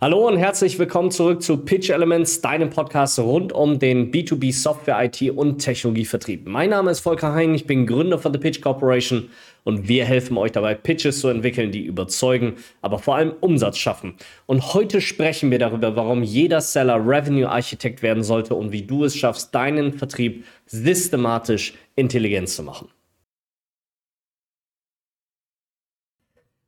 Hallo und herzlich willkommen zurück zu Pitch Elements, deinem Podcast rund um den B2B Software, IT und Technologievertrieb. Mein Name ist Volker Hein, ich bin Gründer von The Pitch Corporation und wir helfen euch dabei, Pitches zu entwickeln, die überzeugen, aber vor allem Umsatz schaffen. Und heute sprechen wir darüber, warum jeder Seller Revenue Architekt werden sollte und wie du es schaffst, deinen Vertrieb systematisch intelligent zu machen.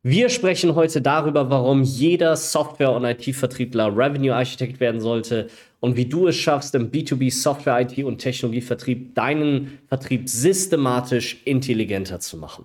Wir sprechen heute darüber, warum jeder Software- und IT-Vertriebler Revenue-Architekt werden sollte und wie du es schaffst, im B2B Software, IT und Technologievertrieb deinen Vertrieb systematisch intelligenter zu machen.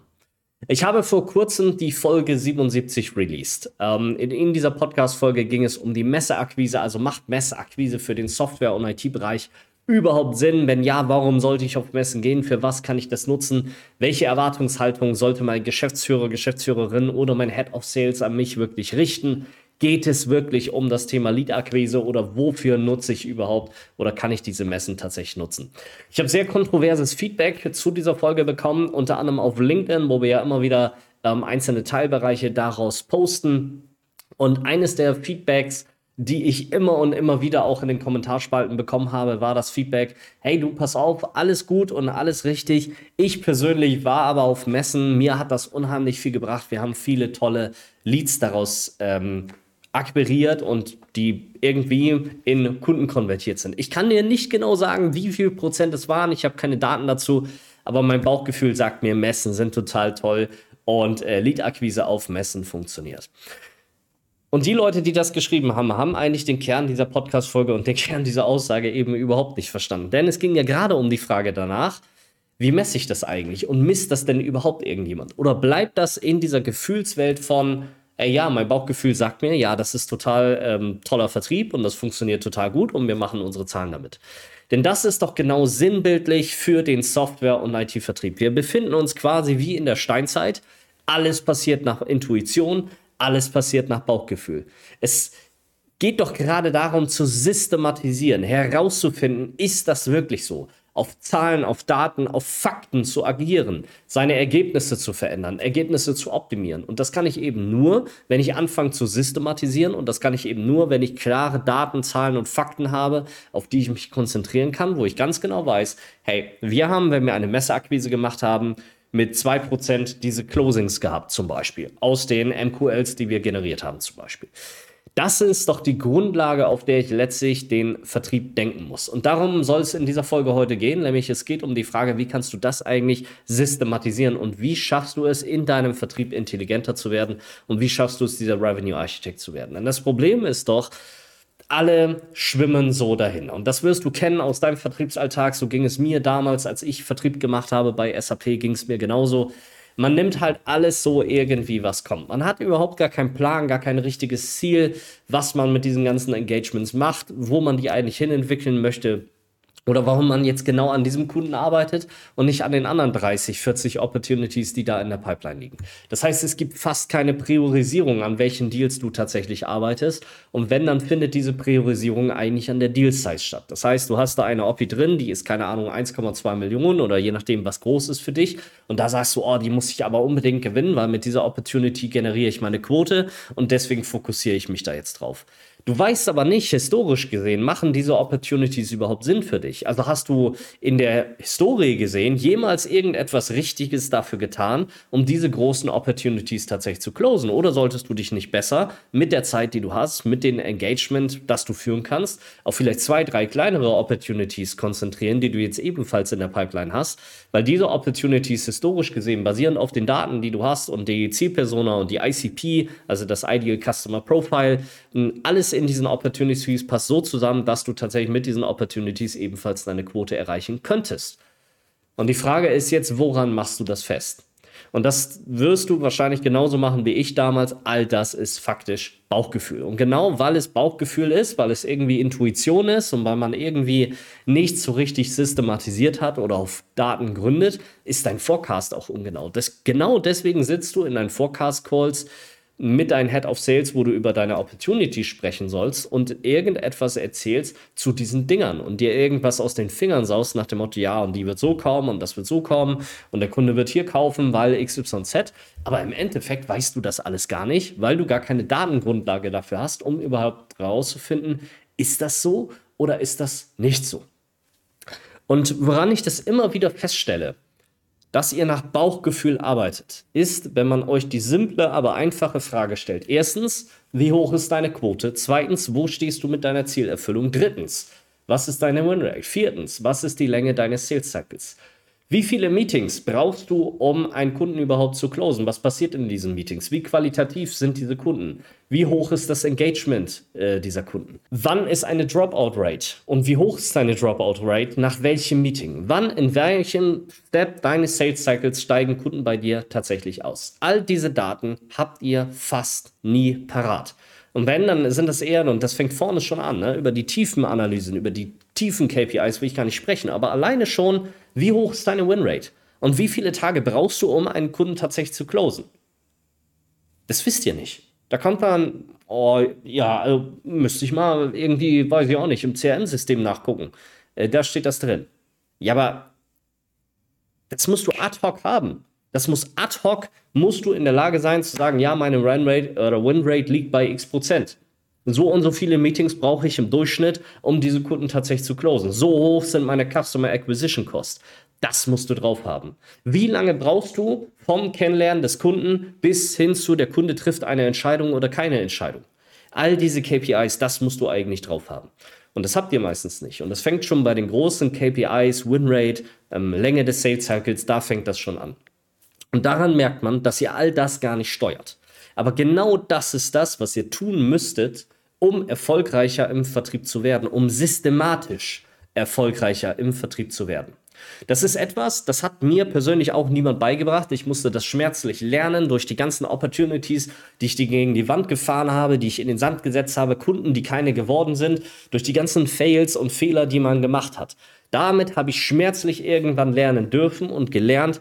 Ich habe vor kurzem die Folge 77 released. Ähm, in, in, dieser Podcast-Folge ging es um die Messeakquise, also macht Messeakquise für den Software- und IT-Bereich überhaupt Sinn? Wenn ja, warum sollte ich auf Messen gehen? Für was kann ich das nutzen? Welche Erwartungshaltung sollte mein Geschäftsführer, Geschäftsführerin oder mein Head of Sales an mich wirklich richten? Geht es wirklich um das Thema Lead-Akquise oder wofür nutze ich überhaupt oder kann ich diese Messen tatsächlich nutzen? Ich habe sehr kontroverses Feedback zu dieser Folge bekommen, unter anderem auf LinkedIn, wo wir ja immer wieder ähm, einzelne Teilbereiche daraus posten. Und eines der Feedbacks, die ich immer und immer wieder auch in den Kommentarspalten bekommen habe, war das Feedback, hey du, pass auf, alles gut und alles richtig. Ich persönlich war aber auf Messen, mir hat das unheimlich viel gebracht. Wir haben viele tolle Leads daraus ähm, akquiriert und die irgendwie in Kunden konvertiert sind. Ich kann dir nicht genau sagen, wie viel Prozent es waren. Ich habe keine Daten dazu, aber mein Bauchgefühl sagt mir, Messen sind total toll und äh, Lead-Akquise auf Messen funktioniert. Und die Leute, die das geschrieben haben, haben eigentlich den Kern dieser Podcast-Folge und den Kern dieser Aussage eben überhaupt nicht verstanden. Denn es ging ja gerade um die Frage danach, wie messe ich das eigentlich und misst das denn überhaupt irgendjemand? Oder bleibt das in dieser Gefühlswelt von, ey, ja, mein Bauchgefühl sagt mir, ja, das ist total ähm, toller Vertrieb und das funktioniert total gut und wir machen unsere Zahlen damit. Denn das ist doch genau sinnbildlich für den Software- und IT-Vertrieb. Wir befinden uns quasi wie in der Steinzeit. Alles passiert nach Intuition, alles passiert nach Bauchgefühl. Es geht doch gerade darum zu systematisieren, herauszufinden, ist das wirklich so? Auf Zahlen, auf Daten, auf Fakten zu agieren, seine Ergebnisse zu verändern, Ergebnisse zu optimieren. Und das kann ich eben nur, wenn ich anfange zu systematisieren. Und das kann ich eben nur, wenn ich klare Daten, Zahlen und Fakten habe, auf die ich mich konzentrieren kann, wo ich ganz genau weiß, hey, wir haben, wenn wir eine Messeakquise gemacht haben, mit 2% diese Closings gehabt, zum Beispiel, aus den MQLs, die wir generiert haben, zum Beispiel. Das ist doch die Grundlage, auf der ich letztlich den Vertrieb denken muss. Und darum soll es in dieser Folge heute gehen, nämlich es geht um die Frage, wie kannst du das eigentlich systematisieren und wie schaffst du es, in deinem Vertrieb intelligenter zu werden und wie schaffst du es, dieser Revenue Architect zu werden. Denn das Problem ist doch, alle schwimmen so dahin. Und das wirst du kennen aus deinem Vertriebsalltag. So ging es mir damals, als ich Vertrieb gemacht habe bei SAP, ging es mir genauso. Man nimmt halt alles so irgendwie, was kommt. Man hat überhaupt gar keinen Plan, gar kein richtiges Ziel, was man mit diesen ganzen Engagements macht, wo man die eigentlich hin entwickeln möchte oder warum man jetzt genau an diesem Kunden arbeitet und nicht an den anderen 30, 40 Opportunities, die da in der Pipeline liegen. Das heißt, es gibt fast keine Priorisierung, an welchen Deals du tatsächlich arbeitest. Und wenn, dann findet diese Priorisierung eigentlich an der Deal-Size statt. Das heißt, du hast da eine Oppi drin, die ist keine Ahnung 1,2 Millionen oder je nachdem, was groß ist für dich. Und da sagst du, oh, die muss ich aber unbedingt gewinnen, weil mit dieser Opportunity generiere ich meine Quote und deswegen fokussiere ich mich da jetzt drauf. Du weißt aber nicht, historisch gesehen, machen diese Opportunities überhaupt Sinn für dich? Also hast du in der Historie gesehen jemals irgendetwas Richtiges dafür getan, um diese großen Opportunities tatsächlich zu closen? Oder solltest du dich nicht besser mit der Zeit, die du hast, mit dem Engagement, das du führen kannst, auf vielleicht zwei, drei kleinere Opportunities konzentrieren, die du jetzt ebenfalls in der Pipeline hast? Weil diese Opportunities historisch gesehen basierend auf den Daten, die du hast und die Zielpersona und die ICP, also das Ideal Customer Profile, alles in diesen Opportunities passt so zusammen, dass du tatsächlich mit diesen Opportunities ebenfalls deine Quote erreichen könntest. Und die Frage ist jetzt, woran machst du das fest? Und das wirst du wahrscheinlich genauso machen wie ich damals. All das ist faktisch Bauchgefühl. Und genau weil es Bauchgefühl ist, weil es irgendwie Intuition ist und weil man irgendwie nicht so richtig systematisiert hat oder auf Daten gründet, ist dein Forecast auch ungenau. Das, genau deswegen sitzt du in deinen Forecast-Calls mit deinem Head of Sales, wo du über deine Opportunity sprechen sollst und irgendetwas erzählst zu diesen Dingern und dir irgendwas aus den Fingern saust nach dem Motto, ja, und die wird so kommen und das wird so kommen und der Kunde wird hier kaufen, weil XYZ. Aber im Endeffekt weißt du das alles gar nicht, weil du gar keine Datengrundlage dafür hast, um überhaupt herauszufinden, ist das so oder ist das nicht so? Und woran ich das immer wieder feststelle, dass ihr nach Bauchgefühl arbeitet, ist, wenn man euch die simple, aber einfache Frage stellt. Erstens, wie hoch ist deine Quote? Zweitens, wo stehst du mit deiner Zielerfüllung? Drittens, was ist deine Winrate? Viertens, was ist die Länge deines Sales Cycles? Wie viele Meetings brauchst du, um einen Kunden überhaupt zu closen? Was passiert in diesen Meetings? Wie qualitativ sind diese Kunden? Wie hoch ist das Engagement äh, dieser Kunden? Wann ist eine Dropout-Rate? Und wie hoch ist deine Dropout-Rate? Nach welchem Meeting? Wann, in welchem Step deines Sales Cycles steigen Kunden bei dir tatsächlich aus? All diese Daten habt ihr fast nie parat. Und wenn, dann sind das eher, und das fängt vorne schon an, ne, über die tiefen Analysen, über die tiefen KPIs will ich gar nicht sprechen, aber alleine schon wie hoch ist deine Winrate? Und wie viele Tage brauchst du, um einen Kunden tatsächlich zu closen? Das wisst ihr nicht. Da kommt dann, oh ja, also müsste ich mal irgendwie, weiß ich auch nicht, im CRM-System nachgucken. Äh, da steht das drin. Ja, aber das musst du ad hoc haben. Das muss ad hoc, musst du in der Lage sein zu sagen, ja, meine Runrate oder Winrate liegt bei x Prozent. So und so viele Meetings brauche ich im Durchschnitt, um diese Kunden tatsächlich zu closen. So hoch sind meine Customer Acquisition Costs. Das musst du drauf haben. Wie lange brauchst du vom Kennenlernen des Kunden bis hin zu der Kunde trifft eine Entscheidung oder keine Entscheidung? All diese KPIs, das musst du eigentlich drauf haben. Und das habt ihr meistens nicht. Und das fängt schon bei den großen KPIs, Winrate, ähm, Länge des Sales Cycles, da fängt das schon an. Und daran merkt man, dass ihr all das gar nicht steuert. Aber genau das ist das, was ihr tun müsstet, um erfolgreicher im Vertrieb zu werden, um systematisch erfolgreicher im Vertrieb zu werden. Das ist etwas, das hat mir persönlich auch niemand beigebracht. Ich musste das schmerzlich lernen durch die ganzen Opportunities, die ich gegen die Wand gefahren habe, die ich in den Sand gesetzt habe, Kunden, die keine geworden sind, durch die ganzen Fails und Fehler, die man gemacht hat. Damit habe ich schmerzlich irgendwann lernen dürfen und gelernt,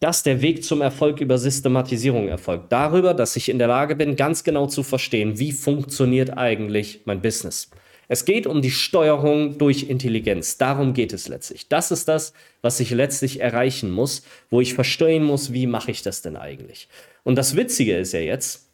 dass der Weg zum Erfolg über Systematisierung erfolgt. Darüber, dass ich in der Lage bin, ganz genau zu verstehen, wie funktioniert eigentlich mein Business. Es geht um die Steuerung durch Intelligenz. Darum geht es letztlich. Das ist das, was ich letztlich erreichen muss, wo ich verstehen muss, wie mache ich das denn eigentlich. Und das Witzige ist ja jetzt,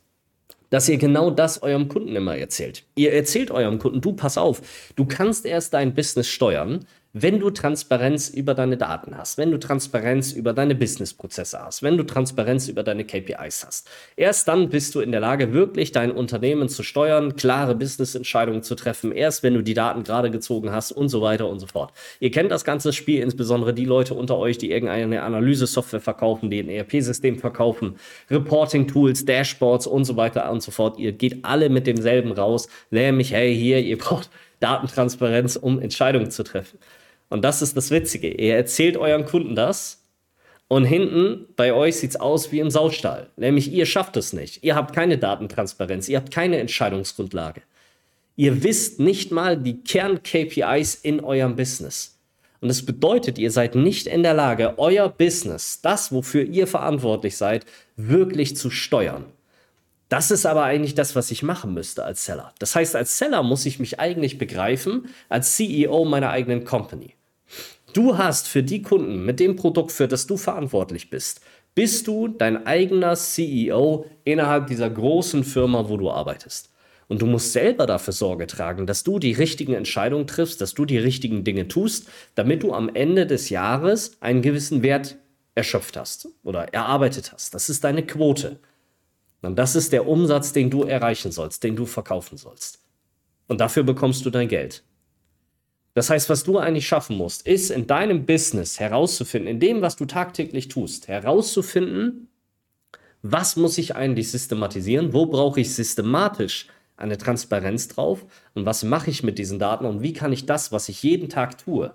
dass ihr genau das eurem Kunden immer erzählt. Ihr erzählt eurem Kunden, du pass auf, du kannst erst dein Business steuern, wenn du Transparenz über deine Daten hast, wenn du Transparenz über deine Businessprozesse hast, wenn du Transparenz über deine KPIs hast. Erst dann bist du in der Lage, wirklich dein Unternehmen zu steuern, klare Businessentscheidungen zu treffen, erst wenn du die Daten gerade gezogen hast und so weiter und so fort. Ihr kennt das ganze Spiel, insbesondere die Leute unter euch, die irgendeine Analyse-Software verkaufen, die ein ERP-System verkaufen, Reporting-Tools, Dashboards und so weiter und so fort. Ihr geht alle mit demselben raus, nämlich, hey, hier, ihr braucht Datentransparenz, um Entscheidungen zu treffen. Und das ist das Witzige. Ihr erzählt euren Kunden das und hinten bei euch sieht es aus wie im Saustall. Nämlich ihr schafft es nicht. Ihr habt keine Datentransparenz, ihr habt keine Entscheidungsgrundlage. Ihr wisst nicht mal die Kern-KPIs in eurem Business. Und das bedeutet, ihr seid nicht in der Lage, euer Business, das, wofür ihr verantwortlich seid, wirklich zu steuern. Das ist aber eigentlich das, was ich machen müsste als Seller. Das heißt, als Seller muss ich mich eigentlich begreifen als CEO meiner eigenen Company. Du hast für die Kunden mit dem Produkt, für das du verantwortlich bist, bist du dein eigener CEO innerhalb dieser großen Firma, wo du arbeitest. Und du musst selber dafür Sorge tragen, dass du die richtigen Entscheidungen triffst, dass du die richtigen Dinge tust, damit du am Ende des Jahres einen gewissen Wert erschöpft hast oder erarbeitet hast. Das ist deine Quote. Und das ist der Umsatz, den du erreichen sollst, den du verkaufen sollst. Und dafür bekommst du dein Geld. Das heißt, was du eigentlich schaffen musst, ist in deinem Business herauszufinden, in dem, was du tagtäglich tust, herauszufinden, was muss ich eigentlich systematisieren, wo brauche ich systematisch eine Transparenz drauf und was mache ich mit diesen Daten und wie kann ich das, was ich jeden Tag tue,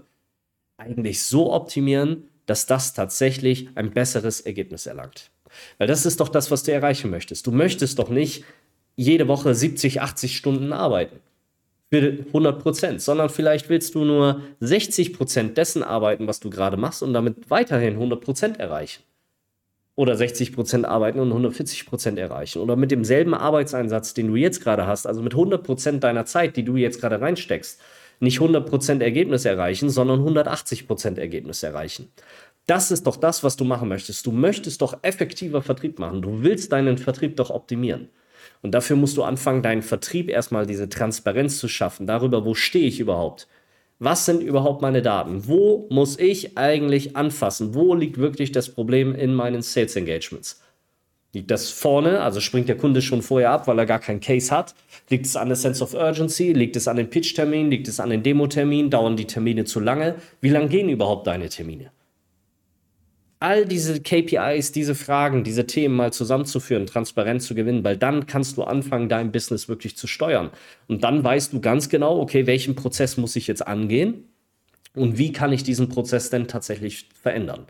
eigentlich so optimieren, dass das tatsächlich ein besseres Ergebnis erlangt. Weil das ist doch das, was du erreichen möchtest. Du möchtest doch nicht jede Woche 70, 80 Stunden arbeiten. Für 100 Prozent, sondern vielleicht willst du nur 60 Prozent dessen arbeiten, was du gerade machst und damit weiterhin 100 Prozent erreichen. oder 60% arbeiten und 140% erreichen. Oder mit demselben Arbeitseinsatz, den du jetzt gerade hast, also mit 100% deiner Zeit, die du jetzt gerade reinsteckst, nicht 100% Ergebnis erreichen, sondern 180% Ergebnis erreichen. Das ist doch das, was du machen möchtest. Du möchtest doch effektiver Vertrieb machen. Du willst deinen Vertrieb doch optimieren. Und dafür musst du anfangen, deinen Vertrieb erstmal diese Transparenz zu schaffen, darüber, wo stehe ich überhaupt. Was sind überhaupt meine Daten? Wo muss ich eigentlich anfassen? Wo liegt wirklich das Problem in meinen Sales Engagements? Liegt das vorne, also springt der Kunde schon vorher ab, weil er gar keinen Case hat? Liegt es an der Sense of Urgency? Liegt es an den Pitch-Termin? Liegt es an den Demo-Termin? Dauern die Termine zu lange? Wie lang gehen überhaupt deine Termine? All diese KPIs, diese Fragen, diese Themen mal zusammenzuführen, transparent zu gewinnen, weil dann kannst du anfangen, dein Business wirklich zu steuern. Und dann weißt du ganz genau, okay, welchen Prozess muss ich jetzt angehen und wie kann ich diesen Prozess denn tatsächlich verändern.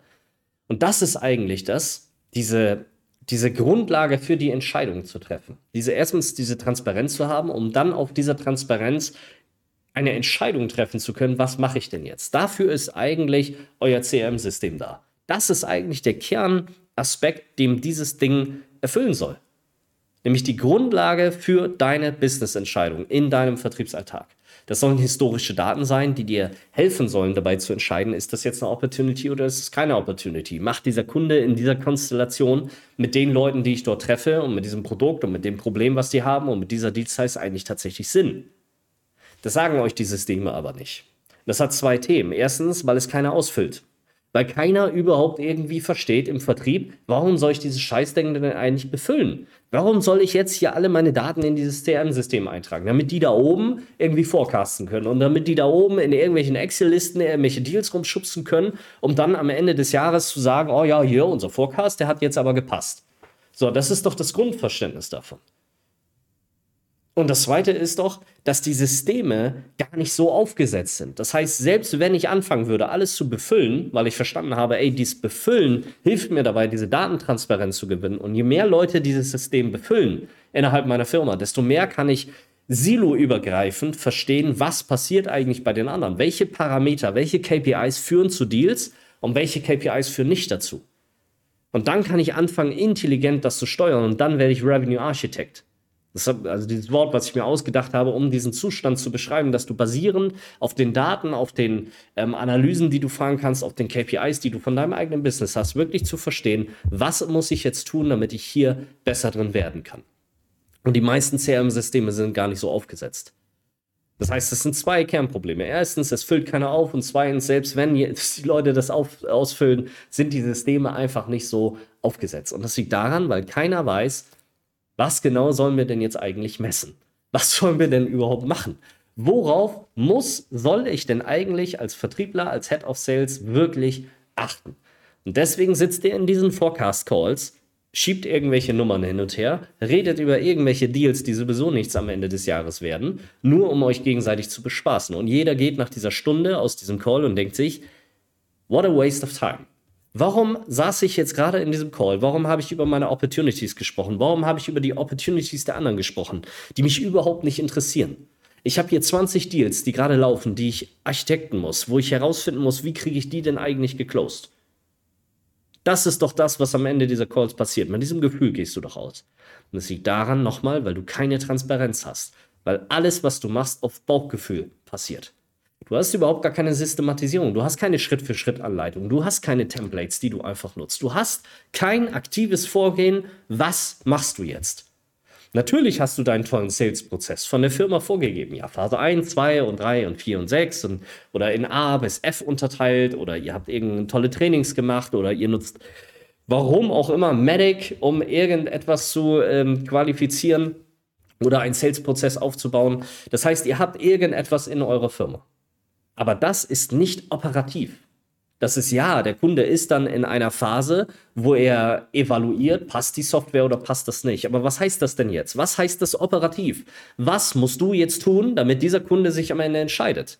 Und das ist eigentlich das, diese, diese Grundlage für die Entscheidung zu treffen. Diese erstens diese Transparenz zu haben, um dann auf dieser Transparenz eine Entscheidung treffen zu können, was mache ich denn jetzt? Dafür ist eigentlich euer CRM-System da. Das ist eigentlich der Kernaspekt, dem dieses Ding erfüllen soll. Nämlich die Grundlage für deine Business-Entscheidung in deinem Vertriebsalltag. Das sollen historische Daten sein, die dir helfen sollen, dabei zu entscheiden, ist das jetzt eine Opportunity oder ist es keine Opportunity? Macht dieser Kunde in dieser Konstellation mit den Leuten, die ich dort treffe und mit diesem Produkt und mit dem Problem, was die haben und mit dieser Deal-Size eigentlich tatsächlich Sinn? Das sagen euch die Systeme aber nicht. Das hat zwei Themen. Erstens, weil es keiner ausfüllt weil keiner überhaupt irgendwie versteht im Vertrieb, warum soll ich dieses Scheißding denn eigentlich befüllen? Warum soll ich jetzt hier alle meine Daten in dieses CRM-System eintragen? Damit die da oben irgendwie forecasten können und damit die da oben in irgendwelchen Excel-Listen irgendwelche Deals rumschubsen können, um dann am Ende des Jahres zu sagen, oh ja, hier, unser Forecast, der hat jetzt aber gepasst. So, das ist doch das Grundverständnis davon. Und das Zweite ist doch, dass die Systeme gar nicht so aufgesetzt sind. Das heißt, selbst wenn ich anfangen würde, alles zu befüllen, weil ich verstanden habe, ey, dieses Befüllen hilft mir dabei, diese Datentransparenz zu gewinnen. Und je mehr Leute dieses System befüllen innerhalb meiner Firma, desto mehr kann ich siloübergreifend verstehen, was passiert eigentlich bei den anderen. Welche Parameter, welche KPIs führen zu Deals und welche KPIs führen nicht dazu. Und dann kann ich anfangen, intelligent das zu steuern und dann werde ich Revenue Architect. Das, also dieses Wort, was ich mir ausgedacht habe, um diesen Zustand zu beschreiben, dass du basierend auf den Daten, auf den ähm, Analysen, die du fahren kannst, auf den KPIs, die du von deinem eigenen Business hast, wirklich zu verstehen, was muss ich jetzt tun, damit ich hier besser drin werden kann. Und die meisten CRM-Systeme sind gar nicht so aufgesetzt. Das heißt, es sind zwei Kernprobleme. Erstens, es füllt keiner auf und zweitens, selbst wenn die Leute das auf, ausfüllen, sind die Systeme einfach nicht so aufgesetzt. Und das liegt daran, weil keiner weiß, was genau sollen wir denn jetzt eigentlich messen? Was sollen wir denn überhaupt machen? Worauf muss, soll ich denn eigentlich als Vertriebler, als Head of Sales wirklich achten? Und deswegen sitzt ihr in diesen Forecast Calls, schiebt irgendwelche Nummern hin und her, redet über irgendwelche Deals, die sowieso nichts am Ende des Jahres werden, nur um euch gegenseitig zu bespaßen. Und jeder geht nach dieser Stunde aus diesem Call und denkt sich, what a waste of time. Warum saß ich jetzt gerade in diesem Call? Warum habe ich über meine Opportunities gesprochen? Warum habe ich über die Opportunities der anderen gesprochen, die mich überhaupt nicht interessieren? Ich habe hier 20 Deals, die gerade laufen, die ich architekten muss, wo ich herausfinden muss, wie kriege ich die denn eigentlich geclosed? Das ist doch das, was am Ende dieser Calls passiert. Mit diesem Gefühl gehst du doch aus. Und es liegt daran nochmal, weil du keine Transparenz hast. Weil alles, was du machst, auf Bauchgefühl passiert. Du hast überhaupt gar keine Systematisierung. Du hast keine Schritt-für-Schritt-Anleitung. Du hast keine Templates, die du einfach nutzt. Du hast kein aktives Vorgehen. Was machst du jetzt? Natürlich hast du deinen tollen Sales-Prozess von der Firma vorgegeben. Ja, Phase 1, 2 und 3 und 4 und 6 und, oder in A bis F unterteilt oder ihr habt irgendeine tolle Trainings gemacht oder ihr nutzt, warum auch immer, Medic, um irgendetwas zu ähm, qualifizieren oder einen Sales-Prozess aufzubauen. Das heißt, ihr habt irgendetwas in eurer Firma. Aber das ist nicht operativ. Das ist ja, der Kunde ist dann in einer Phase, wo er evaluiert, passt die Software oder passt das nicht. Aber was heißt das denn jetzt? Was heißt das operativ? Was musst du jetzt tun, damit dieser Kunde sich am Ende entscheidet?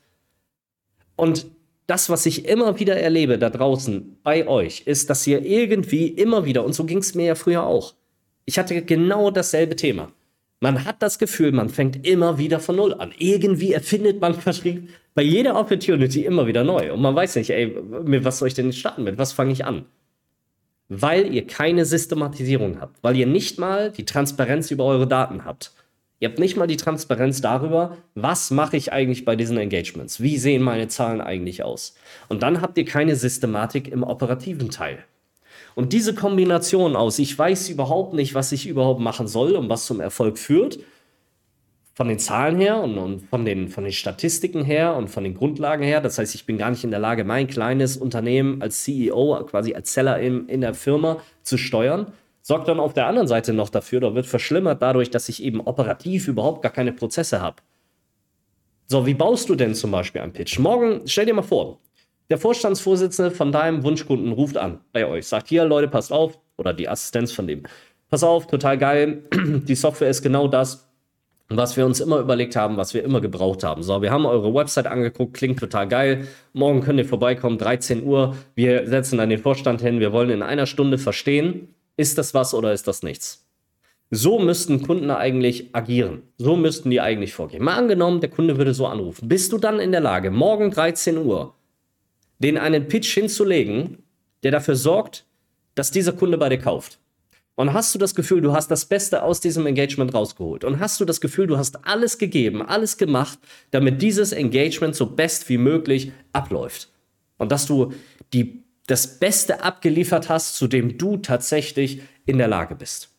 Und das, was ich immer wieder erlebe da draußen bei euch, ist, dass ihr irgendwie immer wieder, und so ging es mir ja früher auch, ich hatte genau dasselbe Thema. Man hat das Gefühl, man fängt immer wieder von Null an. Irgendwie erfindet man bei jeder Opportunity immer wieder neu. Und man weiß nicht, ey, mit was soll ich denn starten? Mit was fange ich an? weil ihr keine Systematisierung habt, weil ihr nicht mal die Transparenz über eure Daten habt. Ihr habt nicht mal die Transparenz darüber, was mache ich eigentlich bei diesen Engagements? Wie sehen meine Zahlen eigentlich aus? Und dann habt ihr keine Systematik im operativen Teil. Und diese Kombination aus, ich weiß überhaupt nicht, was ich überhaupt machen soll und was zum Erfolg führt, von den Zahlen her und, und, von, den, von den Statistiken her und von den Grundlagen her. Das heißt, ich bin gar nicht in der Lage, mein kleines Unternehmen als CEO, quasi als Seller in, in der Firma zu steuern. Sorgt dann auf der anderen Seite noch dafür, oder wird verschlimmert dadurch, dass ich eben operativ überhaupt gar keine Prozesse habe. So, wie baust du denn zum Beispiel einen Pitch? Morgen, stell dir mal vor, der Vorstandsvorsitzende von deinem Wunschkunden ruft an bei euch, sagt hier, Leute, passt auf, oder die Assistenz von dem, pass auf, total geil, die Software ist genau das, was wir uns immer überlegt haben, was wir immer gebraucht haben. So, wir haben eure Website angeguckt, klingt total geil. Morgen könnt ihr vorbeikommen, 13 Uhr. Wir setzen dann den Vorstand hin. Wir wollen in einer Stunde verstehen, ist das was oder ist das nichts. So müssten Kunden eigentlich agieren. So müssten die eigentlich vorgehen. Mal angenommen, der Kunde würde so anrufen. Bist du dann in der Lage, morgen 13 Uhr, den einen Pitch hinzulegen, der dafür sorgt, dass dieser Kunde bei dir kauft? Und hast du das Gefühl, du hast das Beste aus diesem Engagement rausgeholt? Und hast du das Gefühl, du hast alles gegeben, alles gemacht, damit dieses Engagement so best wie möglich abläuft? Und dass du die, das Beste abgeliefert hast, zu dem du tatsächlich in der Lage bist.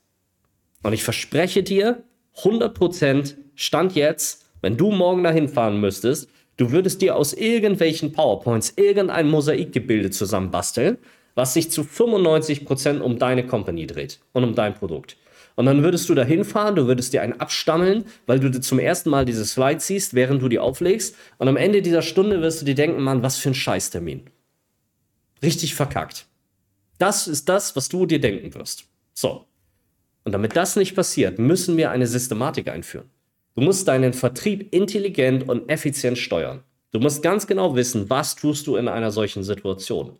Und ich verspreche dir, 100% Stand jetzt, wenn du morgen dahin fahren müsstest, du würdest dir aus irgendwelchen PowerPoints irgendein Mosaikgebilde zusammenbasteln was sich zu 95% um deine Company dreht und um dein Produkt. Und dann würdest du da hinfahren, du würdest dir einen abstammeln, weil du zum ersten Mal dieses Slide siehst, während du die auflegst. Und am Ende dieser Stunde wirst du dir denken, Mann, was für ein Scheißtermin. Richtig verkackt. Das ist das, was du dir denken wirst. So. Und damit das nicht passiert, müssen wir eine Systematik einführen. Du musst deinen Vertrieb intelligent und effizient steuern. Du musst ganz genau wissen, was tust du in einer solchen Situation.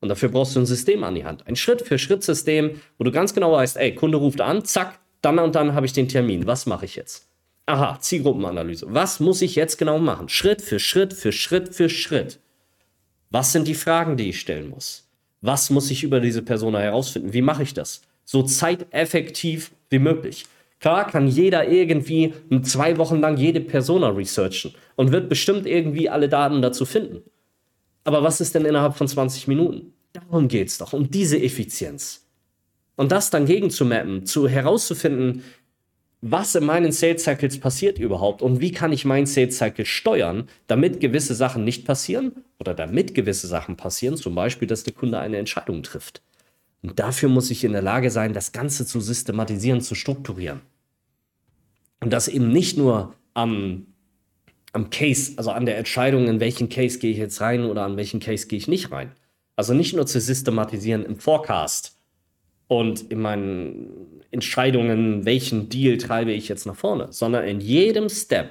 Und dafür brauchst du ein System an die Hand. Ein Schritt-für-Schritt-System, wo du ganz genau weißt, ey, Kunde ruft an, zack, dann und dann habe ich den Termin. Was mache ich jetzt? Aha, Zielgruppenanalyse. Was muss ich jetzt genau machen? Schritt für Schritt für Schritt für Schritt. Was sind die Fragen, die ich stellen muss? Was muss ich über diese Person herausfinden? Wie mache ich das? So zeiteffektiv wie möglich. Klar kann jeder irgendwie zwei Wochen lang jede Persona researchen und wird bestimmt irgendwie alle Daten dazu finden. Aber was ist denn innerhalb von 20 Minuten? Darum geht es doch, um diese Effizienz. Und das dann gegenzumappen, zu herauszufinden, was in meinen Sales Cycles passiert überhaupt und wie kann ich meinen Sales Cycle steuern, damit gewisse Sachen nicht passieren oder damit gewisse Sachen passieren, zum Beispiel, dass der Kunde eine Entscheidung trifft. Und dafür muss ich in der Lage sein, das Ganze zu systematisieren, zu strukturieren. Und das eben nicht nur am am Case, also an der Entscheidung, in welchen Case gehe ich jetzt rein oder an welchen Case gehe ich nicht rein. Also nicht nur zu systematisieren im Forecast und in meinen Entscheidungen, welchen Deal treibe ich jetzt nach vorne, sondern in jedem Step,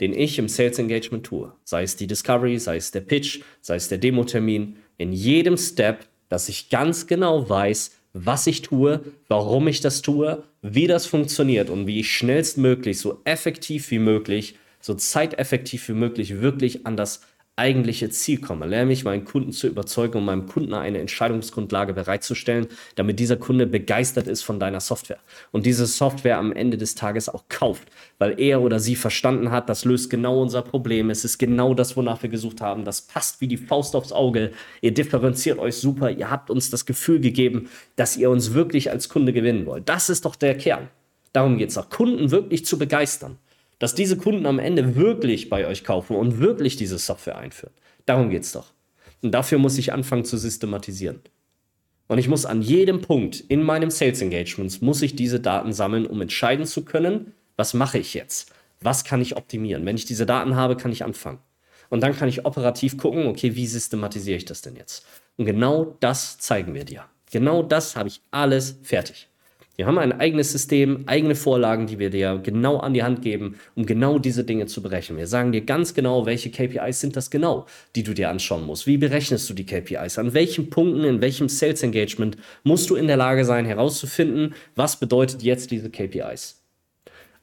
den ich im Sales Engagement tue, sei es die Discovery, sei es der Pitch, sei es der Demo-Termin, in jedem Step, dass ich ganz genau weiß, was ich tue, warum ich das tue, wie das funktioniert und wie ich schnellstmöglich, so effektiv wie möglich so zeiteffektiv wie möglich wirklich an das eigentliche Ziel komme. Mich, meinen Kunden zu überzeugen und meinem Kunden eine Entscheidungsgrundlage bereitzustellen, damit dieser Kunde begeistert ist von deiner Software und diese Software am Ende des Tages auch kauft, weil er oder sie verstanden hat, das löst genau unser Problem. Es ist genau das, wonach wir gesucht haben. Das passt wie die Faust aufs Auge. Ihr differenziert euch super. Ihr habt uns das Gefühl gegeben, dass ihr uns wirklich als Kunde gewinnen wollt. Das ist doch der Kern. Darum geht es auch, Kunden wirklich zu begeistern dass diese Kunden am Ende wirklich bei euch kaufen und wirklich diese Software einführen. Darum geht es doch. Und dafür muss ich anfangen zu systematisieren. Und ich muss an jedem Punkt in meinem Sales Engagements, muss ich diese Daten sammeln, um entscheiden zu können, was mache ich jetzt? Was kann ich optimieren? Wenn ich diese Daten habe, kann ich anfangen. Und dann kann ich operativ gucken, okay, wie systematisiere ich das denn jetzt? Und genau das zeigen wir dir. Genau das habe ich alles fertig. Wir haben ein eigenes System, eigene Vorlagen, die wir dir genau an die Hand geben, um genau diese Dinge zu berechnen. Wir sagen dir ganz genau, welche KPIs sind das genau, die du dir anschauen musst. Wie berechnest du die KPIs? An welchen Punkten, in welchem Sales Engagement musst du in der Lage sein, herauszufinden, was bedeutet jetzt diese KPIs?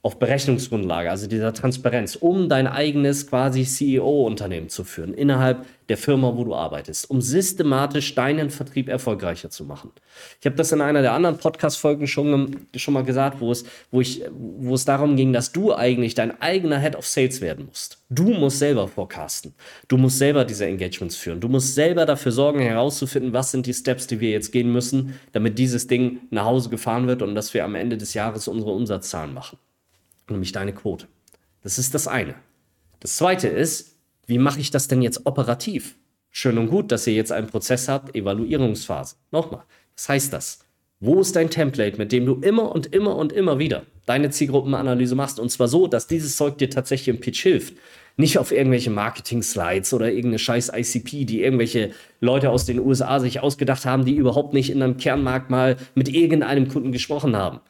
Auf Berechnungsgrundlage, also dieser Transparenz, um dein eigenes quasi CEO-Unternehmen zu führen innerhalb der Firma, wo du arbeitest, um systematisch deinen Vertrieb erfolgreicher zu machen. Ich habe das in einer der anderen Podcast-Folgen schon, schon mal gesagt, wo es, wo, ich, wo es darum ging, dass du eigentlich dein eigener Head of Sales werden musst. Du musst selber forecasten. Du musst selber diese Engagements führen. Du musst selber dafür sorgen, herauszufinden, was sind die Steps, die wir jetzt gehen müssen, damit dieses Ding nach Hause gefahren wird und dass wir am Ende des Jahres unsere Umsatzzahlen machen nämlich deine Quote. Das ist das eine. Das zweite ist, wie mache ich das denn jetzt operativ? Schön und gut, dass ihr jetzt einen Prozess habt, Evaluierungsphase. Nochmal, was heißt das? Wo ist dein Template, mit dem du immer und immer und immer wieder deine Zielgruppenanalyse machst? Und zwar so, dass dieses Zeug dir tatsächlich im Pitch hilft. Nicht auf irgendwelche Marketing-Slides oder irgendeine scheiß ICP, die irgendwelche Leute aus den USA sich ausgedacht haben, die überhaupt nicht in einem Kernmarkt mal mit irgendeinem Kunden gesprochen haben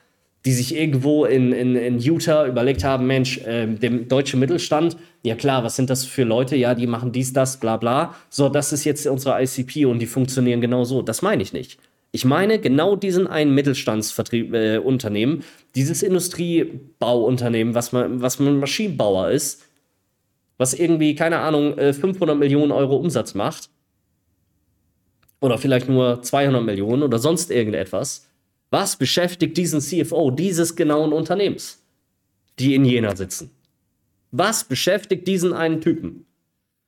die sich irgendwo in, in, in Utah überlegt haben, Mensch, äh, dem deutschen Mittelstand, ja klar, was sind das für Leute? Ja, die machen dies, das, bla bla. So, das ist jetzt unsere ICP und die funktionieren genau so. Das meine ich nicht. Ich meine genau diesen einen Mittelstandsunternehmen, äh, dieses Industriebauunternehmen, was man, was man Maschinenbauer ist, was irgendwie, keine Ahnung, 500 äh, Millionen Euro Umsatz macht. Oder vielleicht nur 200 Millionen oder sonst irgendetwas was beschäftigt diesen CFO dieses genauen Unternehmens, die in Jena sitzen? Was beschäftigt diesen einen Typen?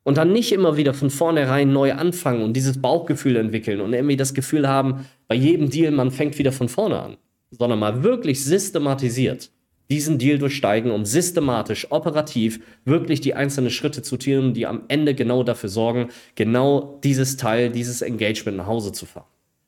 Und dann nicht immer wieder von vornherein neu anfangen und dieses Bauchgefühl entwickeln und irgendwie das Gefühl haben, bei jedem Deal, man fängt wieder von vorne an, sondern mal wirklich systematisiert diesen Deal durchsteigen, um systematisch, operativ wirklich die einzelnen Schritte zu tieren, die am Ende genau dafür sorgen, genau dieses Teil, dieses Engagement nach Hause zu fahren.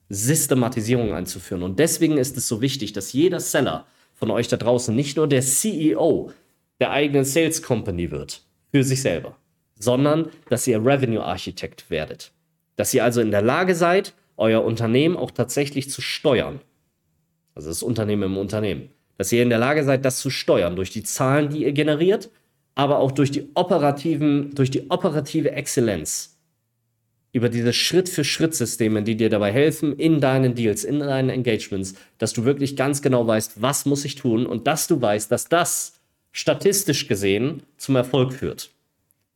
Systematisierung einzuführen. Und deswegen ist es so wichtig, dass jeder Seller von euch da draußen nicht nur der CEO der eigenen Sales Company wird, für sich selber, sondern dass ihr Revenue Architect werdet. Dass ihr also in der Lage seid, euer Unternehmen auch tatsächlich zu steuern. Also das Unternehmen im Unternehmen. Dass ihr in der Lage seid, das zu steuern durch die Zahlen, die ihr generiert, aber auch durch die operativen, durch die operative Exzellenz über diese Schritt-für-Schritt-Systeme, die dir dabei helfen in deinen Deals, in deinen Engagements, dass du wirklich ganz genau weißt, was muss ich tun und dass du weißt, dass das statistisch gesehen zum Erfolg führt.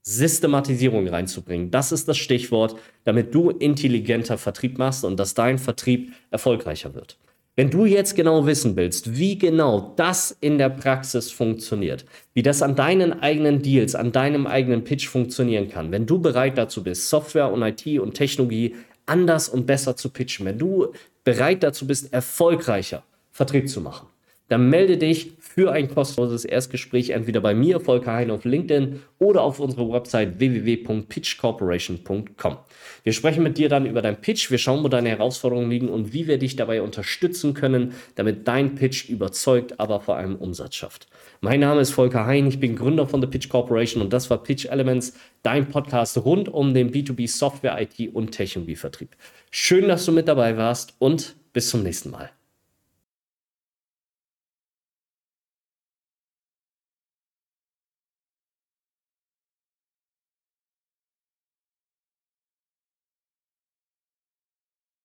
Systematisierung reinzubringen, das ist das Stichwort, damit du intelligenter Vertrieb machst und dass dein Vertrieb erfolgreicher wird. Wenn du jetzt genau wissen willst, wie genau das in der Praxis funktioniert, wie das an deinen eigenen Deals, an deinem eigenen Pitch funktionieren kann, wenn du bereit dazu bist, Software und IT und Technologie anders und besser zu pitchen, wenn du bereit dazu bist, erfolgreicher Vertrieb zu machen, dann melde dich für ein kostenloses Erstgespräch entweder bei mir, Volker Hein auf LinkedIn oder auf unserer Website www.pitchcorporation.com. Wir sprechen mit dir dann über deinen Pitch, wir schauen, wo deine Herausforderungen liegen und wie wir dich dabei unterstützen können, damit dein Pitch überzeugt, aber vor allem Umsatz schafft. Mein Name ist Volker Hein, ich bin Gründer von The Pitch Corporation und das war Pitch Elements, dein Podcast rund um den B2B Software, IT und Technologievertrieb. Schön, dass du mit dabei warst und bis zum nächsten Mal.